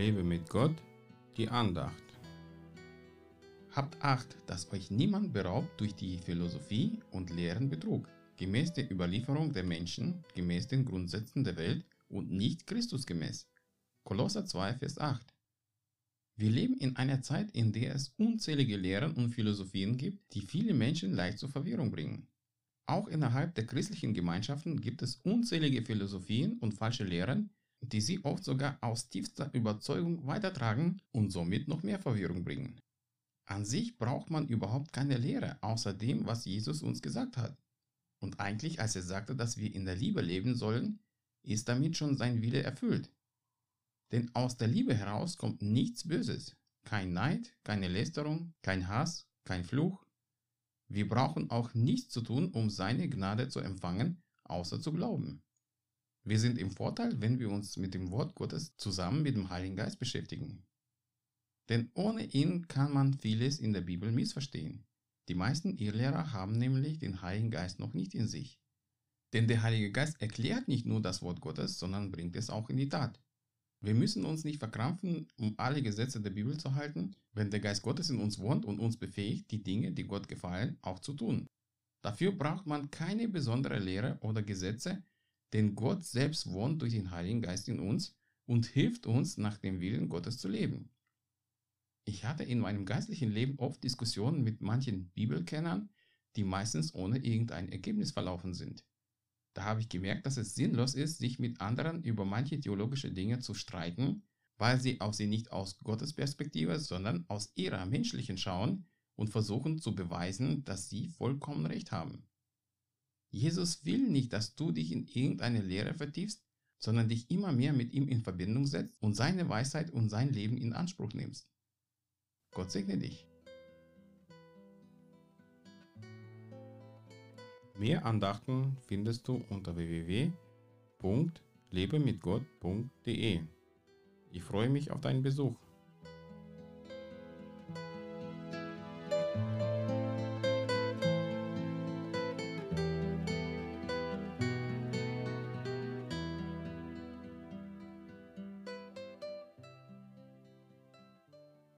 Lebe mit Gott, die Andacht. Habt Acht, dass euch niemand beraubt durch die Philosophie und Lehren Betrug, gemäß der Überlieferung der Menschen, gemäß den Grundsätzen der Welt und nicht Christusgemäß. Kolosser 2, Vers 8. Wir leben in einer Zeit, in der es unzählige Lehren und Philosophien gibt, die viele Menschen leicht zur Verwirrung bringen. Auch innerhalb der christlichen Gemeinschaften gibt es unzählige Philosophien und falsche Lehren, die sie oft sogar aus tiefster Überzeugung weitertragen und somit noch mehr Verwirrung bringen. An sich braucht man überhaupt keine Lehre, außer dem, was Jesus uns gesagt hat. Und eigentlich, als er sagte, dass wir in der Liebe leben sollen, ist damit schon sein Wille erfüllt. Denn aus der Liebe heraus kommt nichts Böses, kein Neid, keine Lästerung, kein Hass, kein Fluch. Wir brauchen auch nichts zu tun, um seine Gnade zu empfangen, außer zu glauben. Wir sind im Vorteil, wenn wir uns mit dem Wort Gottes zusammen mit dem Heiligen Geist beschäftigen. Denn ohne ihn kann man vieles in der Bibel missverstehen. Die meisten Irrlehrer haben nämlich den Heiligen Geist noch nicht in sich. Denn der Heilige Geist erklärt nicht nur das Wort Gottes, sondern bringt es auch in die Tat. Wir müssen uns nicht verkrampfen, um alle Gesetze der Bibel zu halten, wenn der Geist Gottes in uns wohnt und uns befähigt, die Dinge, die Gott gefallen, auch zu tun. Dafür braucht man keine besondere Lehre oder Gesetze, denn Gott selbst wohnt durch den Heiligen Geist in uns und hilft uns, nach dem Willen Gottes zu leben. Ich hatte in meinem geistlichen Leben oft Diskussionen mit manchen Bibelkennern, die meistens ohne irgendein Ergebnis verlaufen sind. Da habe ich gemerkt, dass es sinnlos ist, sich mit anderen über manche theologische Dinge zu streiten, weil sie auf sie nicht aus Gottes Perspektive, sondern aus ihrer menschlichen schauen und versuchen zu beweisen, dass sie vollkommen recht haben. Jesus will nicht, dass du dich in irgendeine Lehre vertiefst, sondern dich immer mehr mit ihm in Verbindung setzt und seine Weisheit und sein Leben in Anspruch nimmst. Gott segne dich. Mehr Andachten findest du unter www.lebemitgott.de. Ich freue mich auf deinen Besuch.